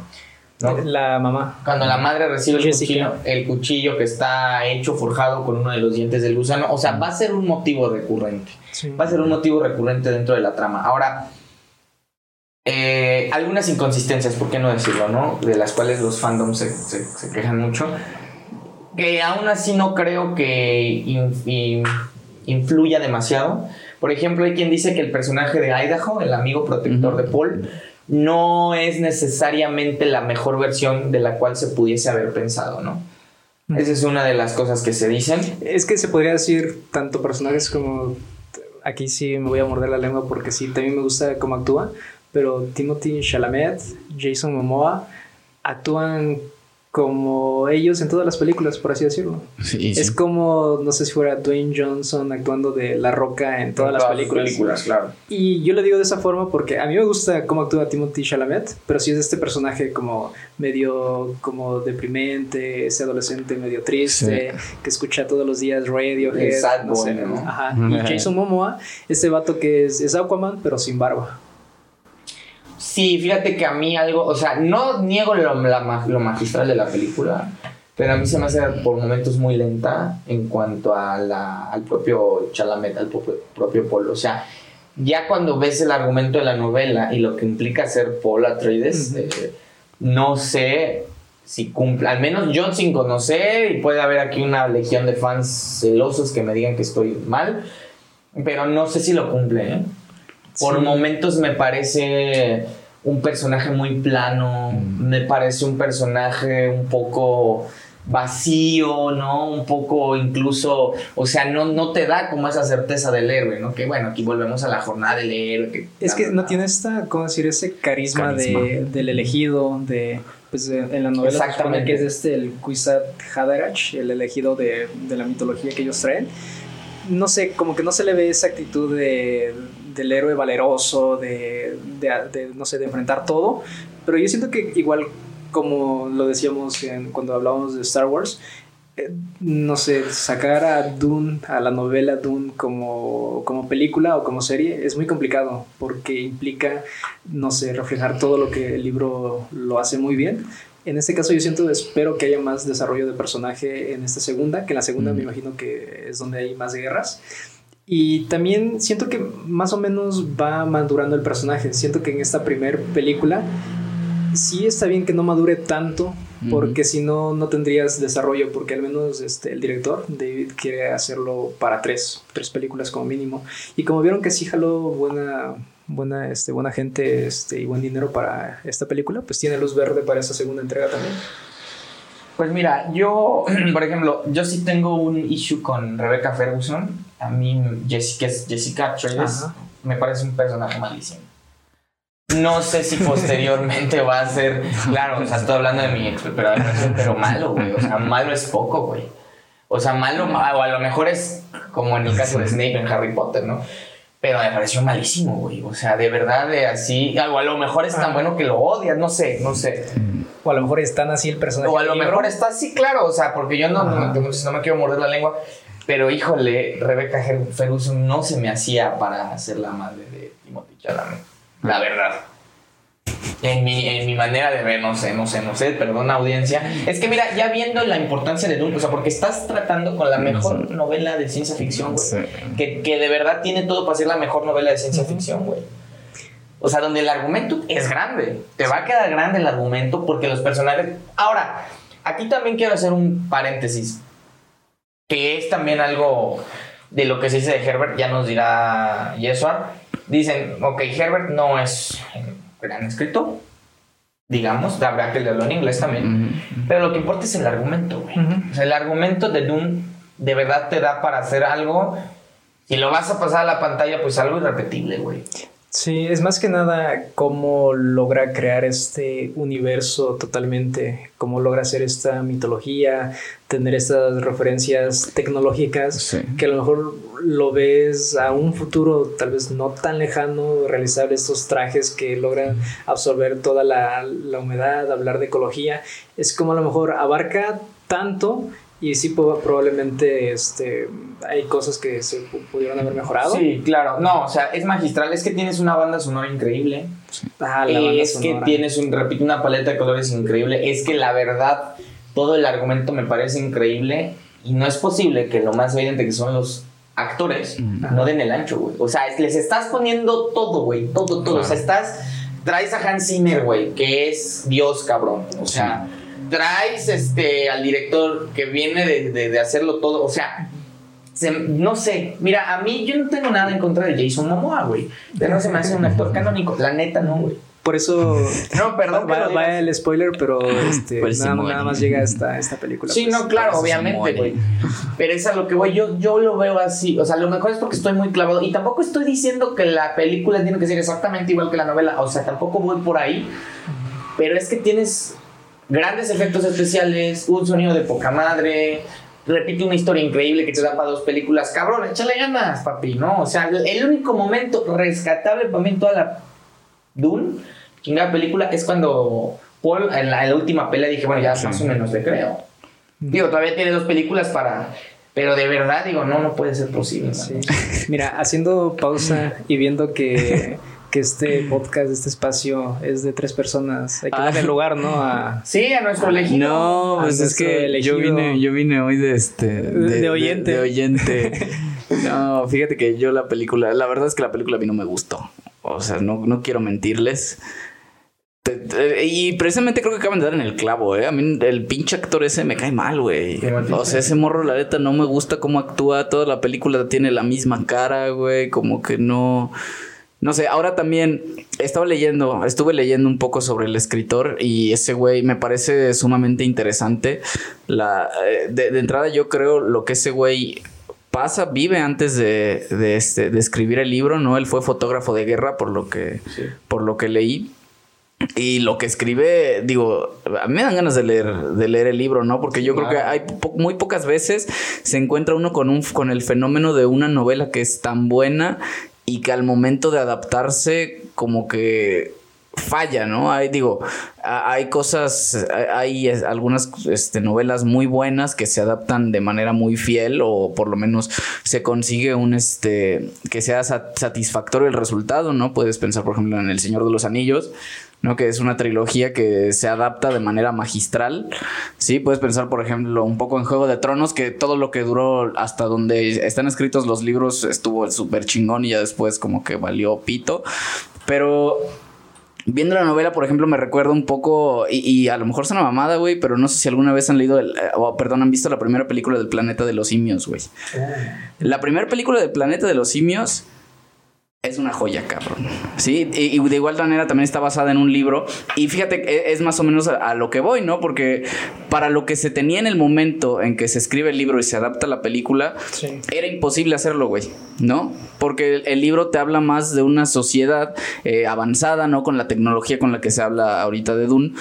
¿no? La mamá. Cuando la madre recibe el cuchillo, el cuchillo que está hecho, forjado con uno de los dientes del gusano, o sea, va a ser un motivo recurrente. Sí. Va a ser un motivo recurrente dentro de la trama. Ahora, eh, algunas inconsistencias, ¿por qué no decirlo, no? De las cuales los fandoms se, se- se quejan mucho. Que aún así no creo que in- in- influya demasiado. Por ejemplo, hay quien dice que el personaje de Idaho, el amigo protector de Paul, no es necesariamente la mejor versión de la cual se pudiese haber pensado, ¿no? Esa es una de las cosas que se dicen. Es que se podría decir tanto personajes como. Aquí sí me voy a morder la lengua porque sí, también me gusta cómo actúa. Pero Timothy Chalamet, Jason Momoa actúan como ellos en todas las películas, por así decirlo. Sí, sí. Es como, no sé si fuera Dwayne Johnson actuando de La Roca en todas las sus películas. claro. Y yo lo digo de esa forma porque a mí me gusta cómo actúa Timothy Chalamet, pero sí es este personaje como medio como deprimente, ese adolescente medio triste, que escucha todos los días Radiohead, no sé, ¿no? Ajá. Y Jason Momoa, este vato que es, es Aquaman, pero sin barba. Sí, fíjate que a mí algo, o sea, no niego lo, la lo magistral de la película, pero a mí se me hace por momentos muy lenta en cuanto a la, al propio Chalamet, al propio, propio. O sea, ya cuando ves el argumento de la novela y lo que implica ser Paul Atreides, eh, no sé si cumple, al menos yo sin conocer, y puede haber aquí una legión de fans celosos que me digan que estoy mal, pero no sé si lo cumple, ¿eh? Por Sí. momentos me parece un personaje muy plano, Mm. me parece un personaje un poco vacío, ¿no? Un poco incluso, o sea, no, no te da como esa certeza del héroe, ¿no? Que bueno, aquí volvemos a la jornada del héroe. que- Es que no tiene esta, ¿cómo decir? Ese carisma, Carisma. De, del elegido, de, pues en la novela Exactamente. que es este, el Kwisatz Haderach, el elegido de, de la mitología que ellos traen. No sé, como que no se le ve esa actitud de, del héroe valeroso, de, de, de, no sé, de enfrentar todo, pero yo siento que igual, como lo decíamos en- cuando hablábamos de Star Wars, eh, no sé, sacar a Dune, a la novela Dune como, como película o como serie es muy complicado porque implica, no sé, reflejar todo lo que el libro lo hace muy bien. En este caso yo siento, espero que haya más desarrollo de personaje en esta segunda, que en la segunda Mm. me imagino que es donde hay más guerras. Y también siento que más o menos va madurando el personaje. Siento que en esta primer película sí está bien que no madure tanto, porque si no, no tendrías desarrollo, porque al menos este, el director, David, quiere hacerlo para tres, tres películas como mínimo. Y como vieron que sí jaló buena, buena, este, buena gente este, y buen dinero para esta película, pues tiene luz verde para esa segunda entrega también. Pues mira, yo, por ejemplo, yo sí tengo un issue con Rebecca Ferguson. A mí, Jessica, Jessica Ajá. me parece un personaje malísimo. No sé si posteriormente va a ser. Claro, o sea, estoy hablando de mi ex, pero, pero malo, güey. O sea, malo es poco, güey. O sea, malo, o a lo mejor es como en el caso de Snape en Harry Potter, ¿no? Pero me pareció malísimo, güey. O sea, de verdad, de así. O a lo mejor es tan bueno que lo odias, no sé, no sé. O a lo mejor es tan así el personaje. O a lo mejor está así, claro. O sea, porque yo no, no, no, me quiero morder la lengua. Pero híjole, Rebecca Ferguson no se me hacía para ser la madre de Timothy Chalamet. La verdad. En mi, en mi manera de ver, no sé, no sé, no sé, perdón audiencia. Es que mira, ya viendo la importancia de Dune, o sea, porque estás tratando con la mejor novela de ciencia ficción, güey. Que, que, de verdad tiene todo para ser la mejor novela de ciencia ficción, güey. O sea, donde el argumento es grande. Te va a quedar grande el argumento porque los personajes... Ahora, aquí también quiero hacer un paréntesis. Que es también algo de lo que se dice de Herbert, ya nos dirá Yesuar dicen, ok, Herbert no es gran escritor, digamos, habrá que leerlo en inglés también, pero lo que importa es el argumento, güey. O sea, el argumento de Dune de verdad te da para hacer algo, si lo vas a pasar a la pantalla, pues algo irrepetible, güey. Sí, es más que nada cómo logra crear este universo totalmente, cómo logra hacer esta mitología, tener estas referencias tecnológicas, que a lo mejor lo ves a un futuro tal vez no tan lejano, realizar estos trajes que logran absorber toda la, la humedad, hablar de ecología, es como a lo mejor abarca tanto y sí, probablemente este, hay cosas que se pudieron haber mejorado. Sí, claro. No, o sea, es magistral. Es que tienes una banda sonora increíble. Ah, la banda es que tienes, un, repito, una paleta de colores increíble. Es que la verdad, todo el argumento me parece increíble. Y no es posible que lo más evidente que son los actores no den el ancho, güey. O sea, les estás poniendo todo, güey. Todo, todo. O sea, estás. Traes a Hans Zimmer, güey, que es Dios, cabrón. O sea traes este, al director que viene de, hacerlo todo, o sea, no sé, mira, a mí yo no tengo nada en contra de Jason Momoa, güey, pero no se me hace un actor canónico, la neta no, güey. Por eso. No, perdón. Va, el spoiler, pero este, nada, más llega esta, esta película. Sí, pues. no, claro, obviamente, güey. Pero es a lo que voy. Yo, yo lo veo así. O sea, lo mejor es porque estoy muy clavado. Y tampoco estoy diciendo que la película tiene que ser exactamente igual que la novela. O sea, tampoco voy por ahí. Pero es que tienes grandes efectos especiales, un sonido de poca madre, repite una historia increíble que te da para dos películas. Cabrón, échale ganas, papi, ¿no? O sea, el único momento rescatable para mí en toda la Dune, chingada película, es cuando Paul, en la, última pelea, dije, bueno, ya más o menos le creo. Digo, todavía tiene dos películas para. Pero de verdad, digo, no, no puede ser posible. Mira, haciendo pausa y viendo que que este podcast, este espacio es de tres personas. Hay que darle ah. lugar, ¿no? sí, a nuestro elegido. No, pues es que yo vine, yo vine hoy de este. De, oyente. De, oyente. no, fíjate que yo la película, la verdad es que la película a mí no me gustó. O sea, no, no quiero mentirles. Y precisamente creo que acaban de dar en el clavo, ¿eh? A mí el pinche actor ese me cae mal, güey. O sea, ese morro, la neta, no me gusta cómo actúa. Toda la película tiene la misma cara, güey. Como que no. No sé, ahora también estaba leyendo, estuve leyendo un poco sobre el escritor y ese güey me parece sumamente interesante. La, eh, de, entrada yo creo lo que ese güey pasa, vive antes de, de, este, de escribir el libro, ¿no? Él fue fotógrafo de guerra por lo que, por lo que leí. Y lo que escribe, digo, a mí me dan ganas de leer, de leer el libro, ¿no? Porque yo creo que hay muy pocas veces se encuentra uno con un con el fenómeno de una novela que es tan buena y que al momento de adaptarse como que falla, ¿no? Hay, digo, hay cosas, hay algunas este, novelas muy buenas que se adaptan de manera muy fiel o por lo menos se consigue un, este, que sea satisfactorio el resultado, ¿no? Puedes pensar, por ejemplo, en El Señor de los Anillos, ¿no? Que es una trilogía que se adapta de manera magistral. Sí, puedes pensar, por ejemplo, un poco en Juego de Tronos, que todo lo que duró hasta donde están escritos los libros estuvo súper chingón y ya después como que valió pito. Pero viendo la novela, por ejemplo, me recuerda un poco, y, a lo mejor es una mamada, güey, pero no sé si alguna vez han leído, el, o perdón, han visto la primera película del planeta de los simios, güey. Ah. La primera película del planeta de los simios es una joya, cabrón. Sí, y, de igual manera también está basada en un libro. Y fíjate, e, es más o menos a, lo que voy, ¿no? Porque para lo que se tenía en el momento en que se escribe el libro y se adapta la película, era imposible hacerlo, güey, ¿no? Porque el, libro te habla más de una sociedad eh, avanzada, ¿no? Con la tecnología con la que se habla ahorita de Dune.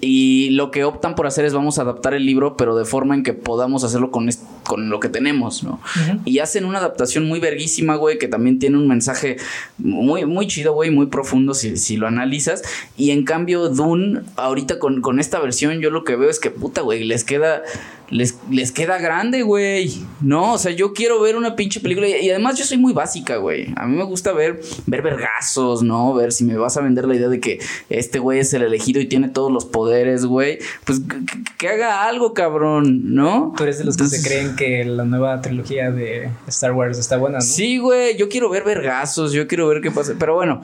Y lo que optan por hacer es vamos a adaptar el libro, pero de forma en que podamos hacerlo con, con lo que tenemos, ¿no? Y hacen una adaptación muy verguísima, güey, que también tiene un mensaje muy, muy chido, güey, muy profundo si, si, lo analizas. Y en cambio, Dune, ahorita con, con esta versión, yo lo que veo es que, puta, güey, les queda les, les queda grande, güey. No, o sea, yo quiero ver una pinche película. Y, además yo soy muy básica, güey. A mí me gusta ver, ver vergazos, ¿no? Ver si me vas a vender la idea de que este güey es el elegido y tiene todos los poderes, güey. Pues que, haga algo, cabrón, ¿no? Tú eres de los que se creen que la nueva trilogía de Star Wars está buena, ¿no? Sí, güey. Yo quiero ver vergazos. Yo quiero ver qué pasa. Pero bueno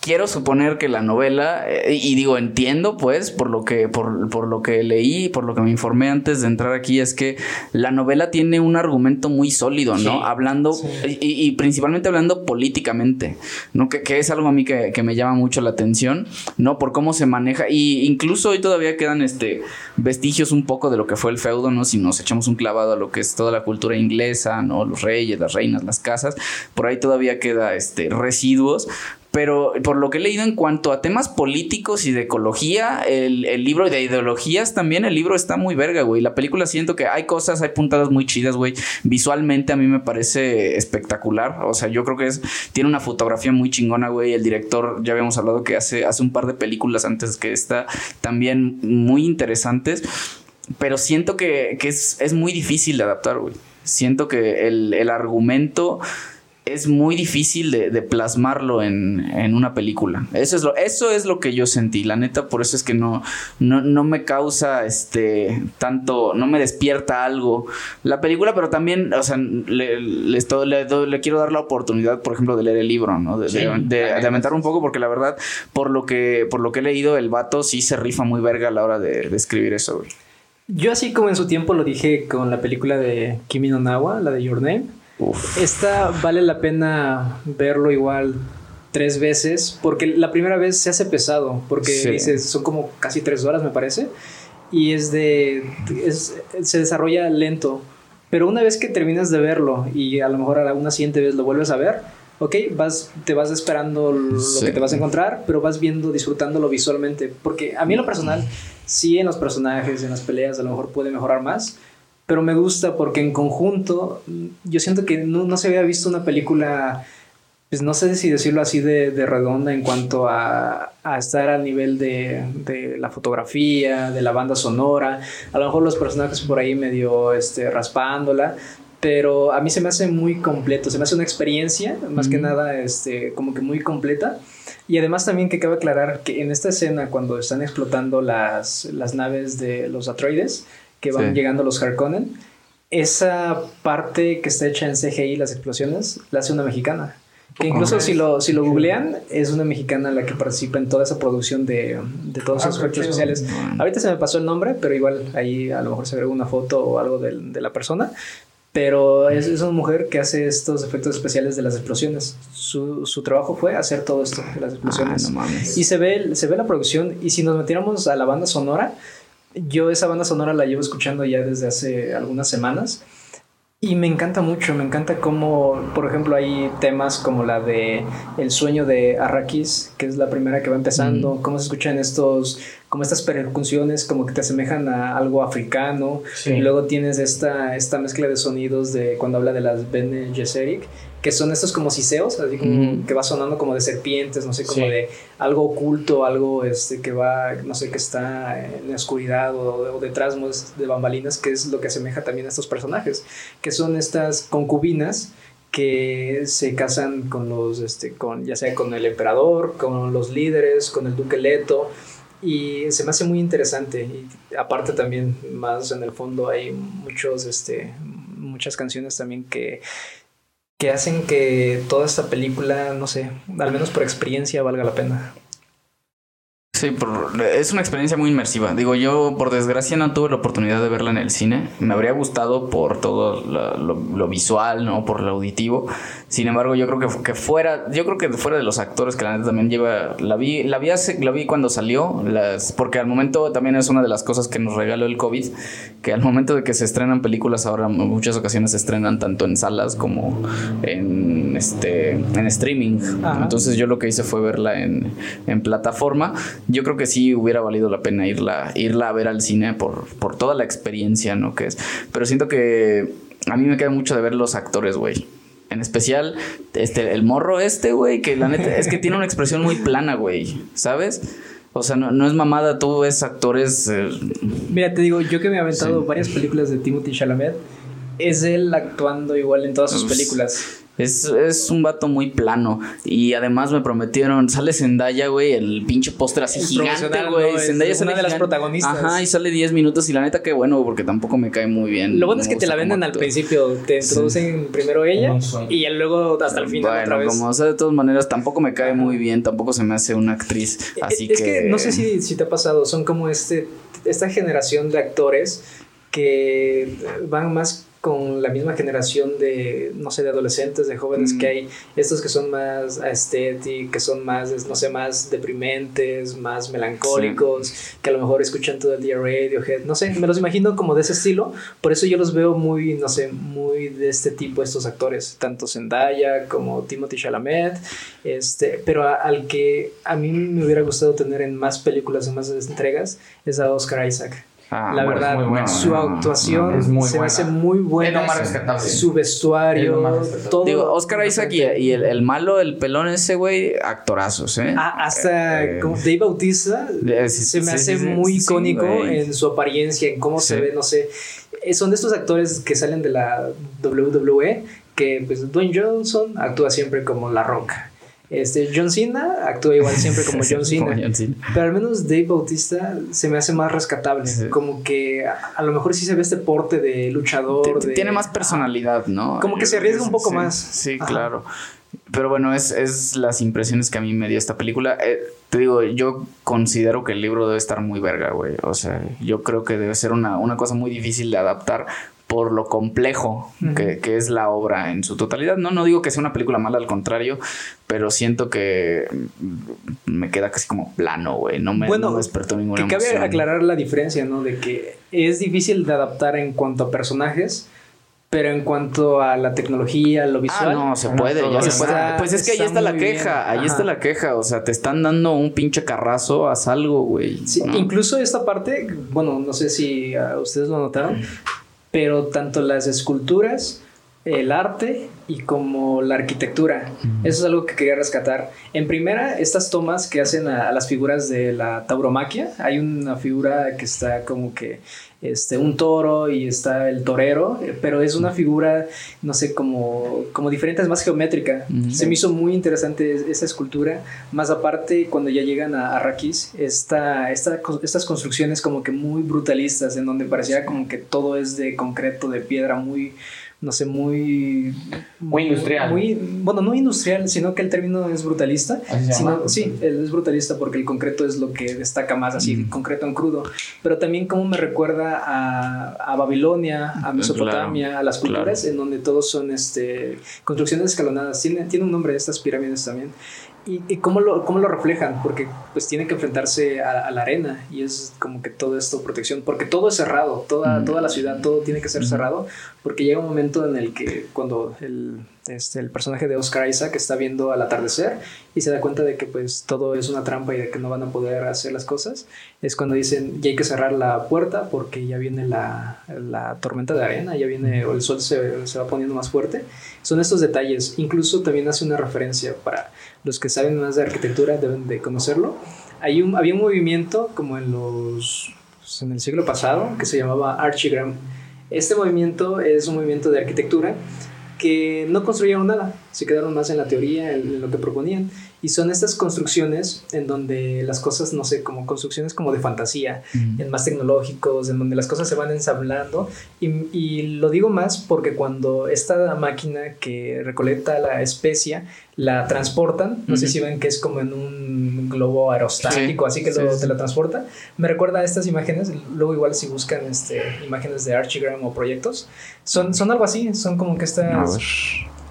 quiero suponer que la novela, eh, y digo, entiendo pues, por lo que, por, por, lo que leí, por lo que me informé antes de entrar aquí, es que la novela tiene un argumento muy sólido, ¿no? hablando, y, principalmente hablando políticamente, ¿no? Que, que es algo a mí que, que, me llama mucho la atención, ¿no? Por cómo se maneja, y incluso hoy todavía quedan este vestigios un poco de lo que fue el feudo, ¿no? Si nos echamos un clavado a lo que es toda la cultura inglesa, ¿no? Los reyes, las reinas, las casas, por ahí todavía queda este residuos, pero por lo que he leído en cuanto a temas políticos y de ecología, el, el, libro de ideologías también, el libro está muy verga, güey. La película siento que hay cosas, hay puntadas muy chidas, güey. Visualmente a mí me parece espectacular. O sea, yo creo que es, tiene una fotografía muy chingona, güey. El director, ya habíamos hablado que hace, hace un par de películas antes que esta, también muy interesantes. Pero siento que, que es, es muy difícil de adaptar, güey. Siento que el, el argumento es muy difícil de, plasmarlo en, una película. Eso es, lo, eso es lo que yo sentí, la neta, por eso es que no, no, me causa este tanto, no me despierta algo la película, pero también, o sea, le, le, quiero dar la oportunidad, por ejemplo, de leer el libro, ¿no? De, de, un poco, porque la verdad, por lo que, por lo que he leído, el vato sí se rifa muy verga a la hora de, escribir eso, Yo así como en su tiempo lo dije con la película de Kimi no Nawa, la de Your Name esta vale la pena verlo igual tres veces, porque la primera vez se hace pesado, porque son como casi tres horas, me parece, y es de. se desarrolla lento. Pero una vez que terminas de verlo y a lo mejor a una siguiente vez lo vuelves a ver, ok, vas, te vas esperando lo que te vas a encontrar, pero vas viendo, disfrutándolo visualmente. Porque a mí en lo personal, sí en los personajes, en las peleas, a lo mejor puede mejorar más, pero me gusta porque en conjunto yo siento que no, se había visto una película, pues no sé si decirlo así de, redonda en cuanto a, estar al nivel de, la fotografía, de la banda sonora, a lo mejor los personajes por ahí medio este, raspándola, pero a mí se me hace muy completo, se me hace una experiencia, más que nada, este, como que muy completa. Y además también que cabe aclarar que en esta escena, cuando están explotando las, las naves de los atroides, que van llegando los Harkonnen, esa parte que está hecha en CGI, las explosiones, la hace una mexicana. Que incluso si lo, si lo googlean, es una mexicana la que participa en toda esa producción de, de todos esos ah, efectos especiales. Ahorita se me pasó el nombre, pero igual ahí a lo mejor se ve una foto o algo de, de la persona. Pero es, es, una mujer que hace estos efectos especiales de las explosiones. Su, su trabajo fue hacer todo esto de las explosiones. Ah, y se ve, se ve la producción. Y si nos metiéramos a la banda sonora, yo esa banda sonora la llevo escuchando ya desde hace algunas semanas y me encanta mucho, me encanta cómo, por ejemplo, hay temas como la de El sueño de Arrakis, que es la primera que va empezando, mm. cómo se escuchan estos, como estas percusiones como que te asemejan a algo africano, y luego tienes esta, esta mezcla de sonidos de cuando habla de las Bene Gesserit, que son estos como siseos, así como que va sonando como de serpientes, no sé, como de algo oculto, algo este que va, no sé, que está en la oscuridad o, detrás de bambalinas, que es lo que asemeja también a estos personajes, que son estas concubinas que se casan con los, este, con, ya sea con el emperador, con los líderes, con el duque Leto, y se me hace muy interesante, y aparte también más en el fondo hay muchos, este, muchas canciones también que que hacen que toda esta película, no sé, al menos por experiencia valga la pena. Sí, es una experiencia muy inmersiva. Digo, yo por desgracia no tuve la oportunidad de verla en el cine. Me habría gustado por todo lo, visual, ¿no? Por lo auditivo. Sin embargo, yo creo que, que, fuera, yo creo que fuera de los actores que la neta también lleva, la vi, la vi, hace, la vi cuando salió, las, porque al momento también es una de las cosas que nos regaló el COVID, que al momento de que se estrenan películas ahora en muchas ocasiones se estrenan tanto en salas como en este en streaming. Entonces yo lo que hice fue verla en, en plataforma yo creo que sí hubiera valido la pena irla, irla a ver al cine por, por toda la experiencia, ¿no? Que es. Pero siento que a mí me queda mucho de ver los actores, güey. En especial, este, el morro este, güey, que la neta es que tiene una expresión muy plana, güey. ¿Sabes? O sea, no, es mamada, tú ves actores. Eh, Mira, te digo, yo que me he aventado varias películas de Timothy Chalamet, es él actuando igual en todas sus pues, películas. Es, un vato muy plano. Y además me prometieron, sale Zendaya, güey, el pinche póster así gigante, güey. Zendaya es una de las protagonistas. Ajá, y sale 10 minutos y la neta que bueno, porque tampoco me cae muy bien. Lo bueno es que te la venden al principio, te introducen primero ella y luego hasta el final otra vez. como o sea, de todas maneras tampoco me cae muy bien, tampoco se me hace una actriz, e, así es que... no sé si, si te ha pasado, son como este esta generación de actores que van más con la misma generación de, no sé, de adolescentes, de jóvenes que mm. hay, estos que son más aesthetic, que son más, no sé, más deprimentes, más melancólicos, que a lo mejor escuchan todo el día Radiohead, no sé, me los imagino como de ese estilo, por eso yo los veo muy, no sé, muy de este tipo estos actores, tanto Zendaya como Timothy Chalamet, este, pero al que a mí me hubiera gustado tener en más películas, en más entregas, es a Oscar Isaac. Ah, la verdad, su actuación se hace muy buena. Su vestuario, todo. Digo, Oscar Isaac y, el, malo, el pelón ese, güey, actorazos, ¿eh? Ah, hasta eh, como Dave Bautista se me hace muy icónico en su apariencia, en cómo se ve, no sé. Eh, son de estos actores que salen de la WWE, que pues Dwayne Johnson actúa siempre como La Roca. Este, John Cena actúa igual siempre como John Cena, Pero al menos Dave Bautista se me hace más rescatable. Como que a, lo mejor sí se ve este porte de luchador. tiene más personalidad, ¿no? Como que se arriesga un poco más. Sí, claro. Pero bueno, es, es, las impresiones que a mí me dio esta película. Eh, te digo, yo considero que el libro debe estar muy verga, güey. O sea, yo creo que debe ser una, una cosa muy difícil de adaptar por lo complejo que, es la obra en su totalidad. No, no digo que sea una película mala, al contrario, pero siento que me queda casi como plano, güey. No me, bueno, despertó ninguna que cabe aclarar la diferencia, ¿no? De que es difícil de adaptar en cuanto a personajes. Pero en cuanto a la tecnología, lo visual. Ah, no, se puede, ya se puede. Pues es que ahí está la queja, ahí está la queja. O sea, te están dando un pinche carrazo, haz algo, güey. Sí, incluso esta parte, bueno, no sé si ustedes lo notaron, pero tanto las esculturas, el arte y como la arquitectura. Eso es algo que quería rescatar. En primera, estas tomas que hacen a, las figuras de la tauromaquia. Hay una figura que está como que este, un toro y está el torero, pero es una figura, no sé, como, como diferente, es más geométrica. Se me hizo muy interesante esa escultura. Más aparte, cuando ya llegan a Arrakis, esta, esta, estas construcciones como que muy brutalistas, en donde parecía como que todo es de concreto, de piedra, muy no sé, muy... Muy industrial. Muy, bueno, no industrial, sino que el término es brutalista. Sino, sí, es brutalista porque el concreto es lo que destaca más, así, concreto en crudo. Pero también como me recuerda a, a Babilonia, a Mesopotamia, a las culturas, en donde todos son este, construcciones escalonadas. Tiene, tiene un nombre estas pirámides también. ¿Y, cómo, lo, cómo, lo, reflejan? Porque pues tienen que enfrentarse a, la arena y es como que todo esto protección, porque todo es cerrado, toda, toda la ciudad, todo tiene que ser cerrado, porque llega un momento en el que cuando el, este, el personaje de Oscar Isaac está viendo al atardecer y se da cuenta de que pues todo es una trampa y de que no van a poder hacer las cosas, es cuando dicen ya hay que cerrar la puerta porque ya viene la, la tormenta de arena, ya viene, o el sol se, se va poniendo más fuerte. Son estos detalles, incluso también hace una referencia para los que saben más de arquitectura deben de conocerlo. Hay un, había un movimiento como en los pues, en el siglo pasado que se llamaba Archigram. Este movimiento es un movimiento de arquitectura que no construyeron nada, se quedaron más en la teoría, en lo que proponían. Y son estas construcciones en donde las cosas, no sé, como construcciones como de fantasía, en más tecnológicos, en donde las cosas se van ensamblando. Y, y lo digo más porque cuando esta máquina que recolecta la especia la transportan, no sé si ven que es como en un globo aerostático, así que luego te la transporta. Me recuerda a estas imágenes, luego igual si buscan este, imágenes de Archigram o proyectos, son, son algo así, son como que estas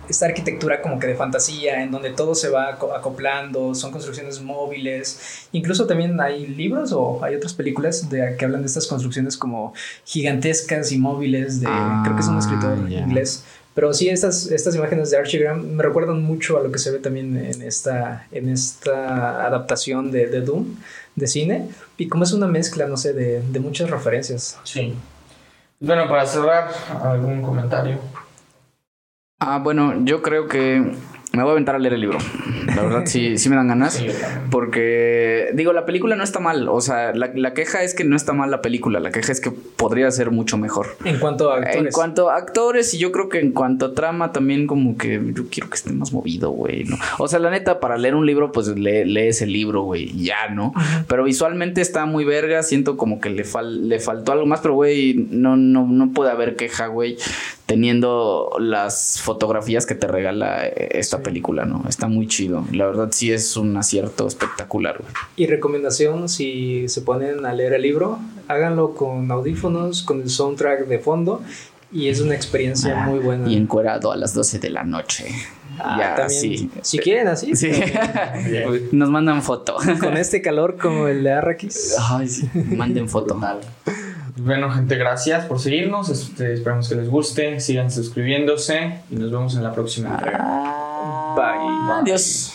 esta arquitectura como que de fantasía, en donde todo se va acoplando, son construcciones móviles. Incluso también hay libros o hay otras películas de, que hablan de estas construcciones como gigantescas y móviles, de, creo que es un escritor ah, inglés. Pero sí, estas, estas imágenes de Archigram me recuerdan mucho a lo que se ve también en esta, en esta adaptación de, de Doom, de cine. Y como es una mezcla, no sé, de, de muchas referencias. Sí. Bueno, para cerrar, algún comentario. Ah, bueno, yo creo que me voy a aventar a leer el libro. La verdad, sí, sí me dan ganas. porque, digo, la película no está mal. O sea, la, queja es que no está mal la película. La queja es que podría ser mucho mejor. En cuanto a actores. En cuanto a actores, y yo creo que en cuanto a trama también, como que yo quiero que esté más movido, güey. ¿no? O sea, la neta, para leer un libro, pues lee, lees el libro, güey. Ya, ¿no? Pero visualmente está muy verga. Siento como que le, le faltó algo más, pero, güey, no, no, no puede haber queja, güey teniendo las fotografías que te regala eh, esta película, ¿no? Está muy chido. La verdad sí es un acierto espectacular, güey. Y recomendación, si se ponen a leer el libro, háganlo con audífonos, con el soundtrack de fondo y es una experiencia ah, muy buena. Y encuerado a las 12 de la noche. Ah, ya, también, Si quieren así. Sí. Nos mandan foto. Con este calor como el de Arrakis. Ay, sí. Manden foto. Bueno, gente, gracias por seguirnos. Este, esperamos que les guste. Sigan suscribiéndose y nos vemos en la próxima entrega. Bye. Adiós.